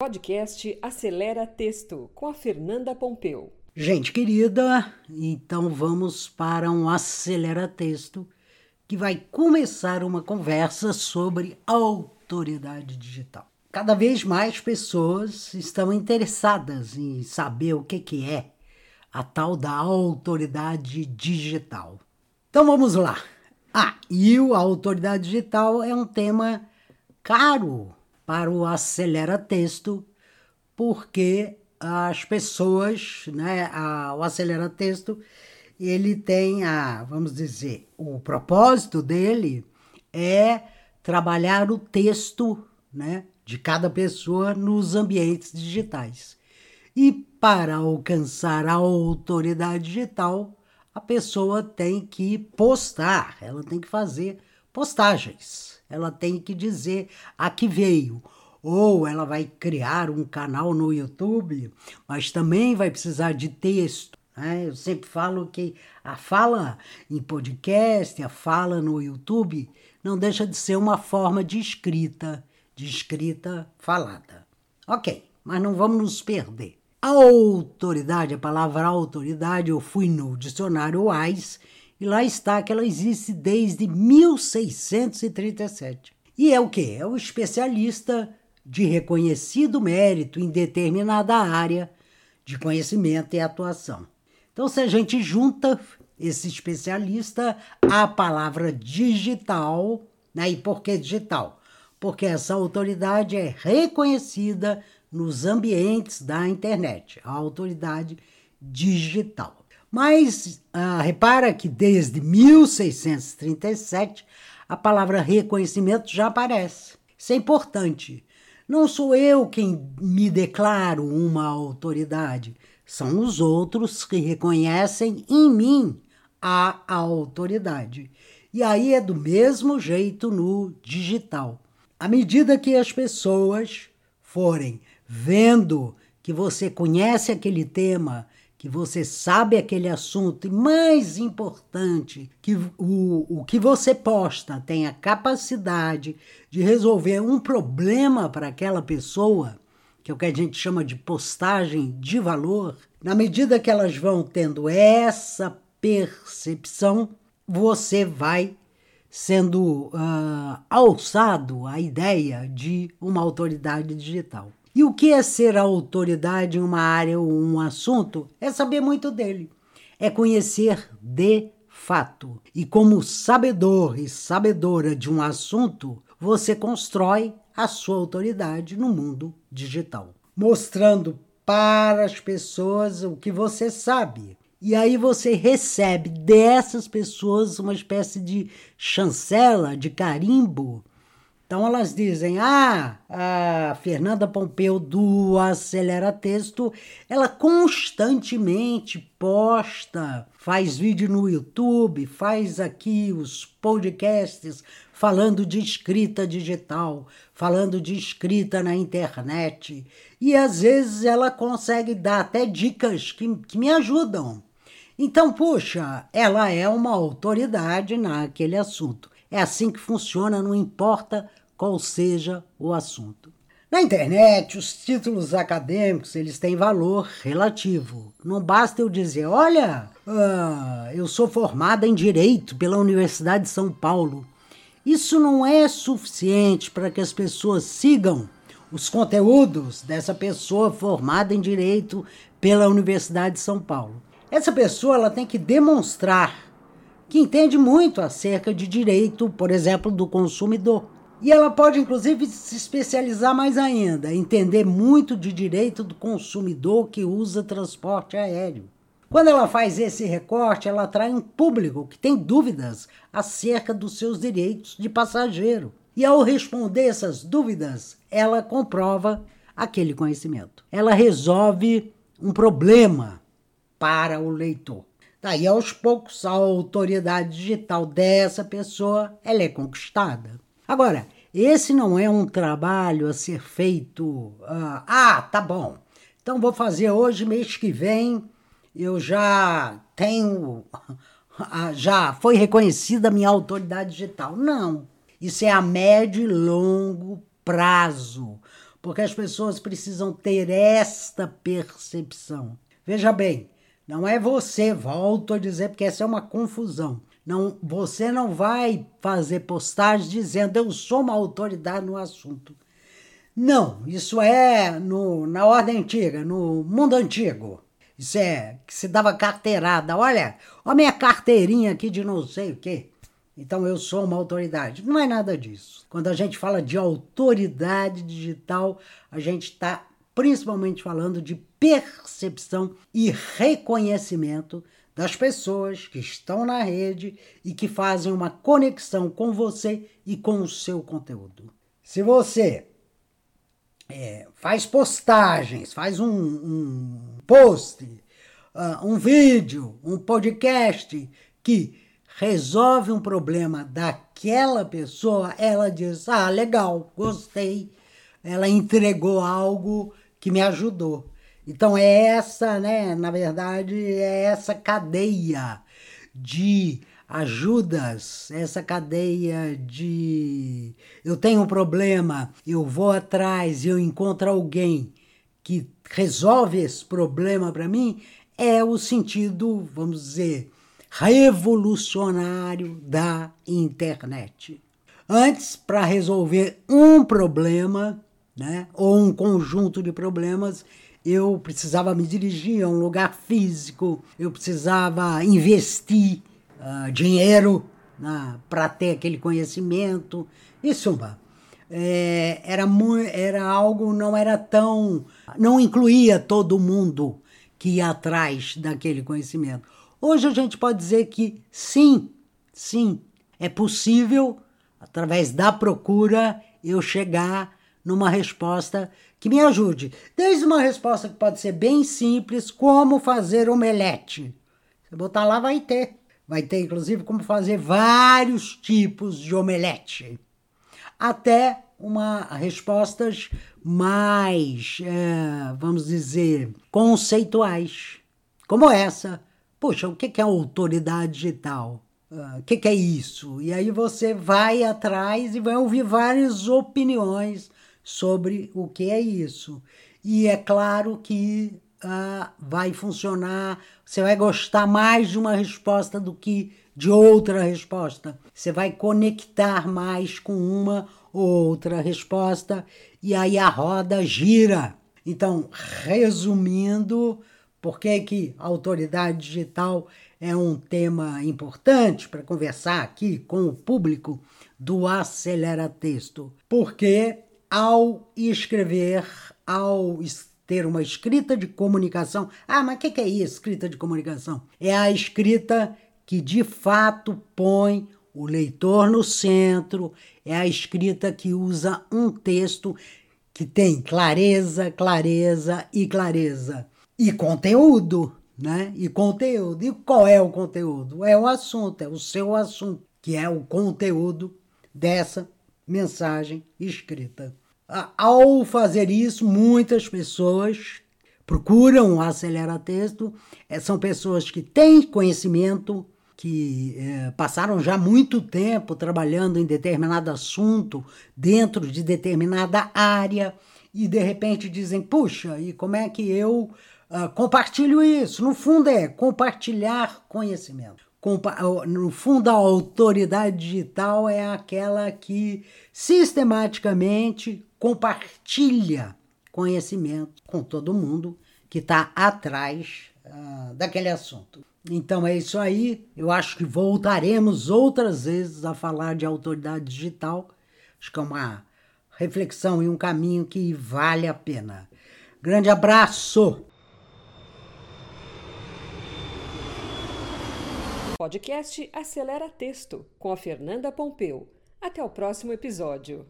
Podcast Acelera Texto com a Fernanda Pompeu. Gente querida, então vamos para um Acelera Texto que vai começar uma conversa sobre autoridade digital. Cada vez mais pessoas estão interessadas em saber o que, que é a tal da autoridade digital. Então vamos lá. Ah, e a autoridade digital é um tema caro para o Acelera Texto, porque as pessoas, né, a, o Acelera Texto, ele tem a, vamos dizer, o propósito dele é trabalhar o texto, né, de cada pessoa nos ambientes digitais. E para alcançar a autoridade digital, a pessoa tem que postar, ela tem que fazer postagens, ela tem que dizer a que veio. Ou ela vai criar um canal no YouTube, mas também vai precisar de texto. Né? Eu sempre falo que a fala em podcast, a fala no YouTube, não deixa de ser uma forma de escrita, de escrita falada. Ok, mas não vamos nos perder. Autoridade, a palavra autoridade, eu fui no dicionário WAIS e lá está que ela existe desde 1637. E é o que? É o especialista de reconhecido mérito em determinada área de conhecimento e atuação. Então, se a gente junta esse especialista à palavra digital, né? e por que digital? Porque essa autoridade é reconhecida nos ambientes da internet, a autoridade digital. Mas ah, repara que desde 1637 a palavra reconhecimento já aparece. Isso é importante. Não sou eu quem me declaro uma autoridade, são os outros que reconhecem em mim a autoridade. E aí é do mesmo jeito no digital. À medida que as pessoas forem vendo que você conhece aquele tema, que você sabe aquele assunto, e mais importante, que o, o que você posta tem a capacidade de resolver um problema para aquela pessoa, que é o que a gente chama de postagem de valor, na medida que elas vão tendo essa percepção, você vai sendo uh, alçado à ideia de uma autoridade digital. E o que é ser a autoridade em uma área ou um assunto? É saber muito dele. É conhecer de fato. E como sabedor e sabedora de um assunto, você constrói a sua autoridade no mundo digital, mostrando para as pessoas o que você sabe. E aí você recebe dessas pessoas uma espécie de chancela, de carimbo, então elas dizem: ah, a Fernanda Pompeu do Acelera Texto, ela constantemente posta, faz vídeo no YouTube, faz aqui os podcasts falando de escrita digital, falando de escrita na internet. E às vezes ela consegue dar até dicas que, que me ajudam. Então, puxa, ela é uma autoridade naquele assunto. É assim que funciona, não importa qual seja o assunto. Na internet, os títulos acadêmicos eles têm valor relativo. Não basta eu dizer, olha, uh, eu sou formada em Direito pela Universidade de São Paulo. Isso não é suficiente para que as pessoas sigam os conteúdos dessa pessoa formada em Direito pela Universidade de São Paulo. Essa pessoa ela tem que demonstrar que entende muito acerca de direito, por exemplo, do consumidor e ela pode, inclusive, se especializar mais ainda, entender muito de direito do consumidor que usa transporte aéreo. Quando ela faz esse recorte, ela atrai um público que tem dúvidas acerca dos seus direitos de passageiro. E ao responder essas dúvidas, ela comprova aquele conhecimento. Ela resolve um problema para o leitor. Daí, aos poucos, a autoridade digital dessa pessoa ela é conquistada. Agora, esse não é um trabalho a ser feito. Uh, ah, tá bom. Então vou fazer hoje, mês que vem, eu já tenho. Já foi reconhecida a minha autoridade digital. Não. Isso é a médio e longo prazo. porque as pessoas precisam ter esta percepção. Veja bem, não é você, volto a dizer, porque essa é uma confusão. Não, você não vai fazer postagem dizendo eu sou uma autoridade no assunto. Não, isso é no, na ordem antiga, no mundo antigo. Isso é que se dava carteirada. Olha, olha a minha carteirinha aqui de não sei o quê. Então eu sou uma autoridade. Não é nada disso. Quando a gente fala de autoridade digital, a gente está principalmente falando de percepção e reconhecimento das pessoas que estão na rede e que fazem uma conexão com você e com o seu conteúdo. Se você é, faz postagens, faz um, um post, uh, um vídeo, um podcast que resolve um problema daquela pessoa, ela diz: Ah, legal, gostei. Ela entregou algo que me ajudou. Então é essa, né, na verdade, é essa cadeia de ajudas, essa cadeia de eu tenho um problema, eu vou atrás eu encontro alguém que resolve esse problema para mim, é o sentido, vamos dizer, revolucionário da internet. Antes, para resolver um problema, né, ou um conjunto de problemas, eu precisava me dirigir a um lugar físico, eu precisava investir uh, dinheiro né, para ter aquele conhecimento. Em suma, é, era, era algo, não era tão. não incluía todo mundo que ia atrás daquele conhecimento. Hoje a gente pode dizer que sim, sim, é possível, através da procura, eu chegar numa resposta que me ajude. Desde uma resposta que pode ser bem simples, como fazer omelete. Você botar lá, vai ter. Vai ter, inclusive, como fazer vários tipos de omelete. Até uma respostas mais, é, vamos dizer, conceituais, como essa. Puxa, o que é autoridade digital? Ah, o que é isso? E aí você vai atrás e vai ouvir várias opiniões sobre o que é isso. E é claro que uh, vai funcionar, você vai gostar mais de uma resposta do que de outra resposta. Você vai conectar mais com uma ou outra resposta e aí a roda gira. Então, resumindo, por que, que a autoridade digital é um tema importante para conversar aqui com o público do Acelera Texto? Porque ao escrever, ao ter uma escrita de comunicação. Ah, mas o que, que é isso, escrita de comunicação? É a escrita que de fato põe o leitor no centro, é a escrita que usa um texto que tem clareza, clareza e clareza. E conteúdo, né? E conteúdo. E qual é o conteúdo? É o assunto, é o seu assunto, que é o conteúdo dessa mensagem escrita. Ao fazer isso, muitas pessoas procuram acelerar texto. É, são pessoas que têm conhecimento, que é, passaram já muito tempo trabalhando em determinado assunto, dentro de determinada área, e de repente dizem: puxa, e como é que eu uh, compartilho isso? No fundo, é compartilhar conhecimento. No fundo, a autoridade digital é aquela que sistematicamente compartilha conhecimento com todo mundo que está atrás uh, daquele assunto. Então é isso aí. Eu acho que voltaremos outras vezes a falar de autoridade digital. Acho que é uma reflexão e um caminho que vale a pena. Grande abraço! Podcast Acelera Texto, com a Fernanda Pompeu. Até o próximo episódio.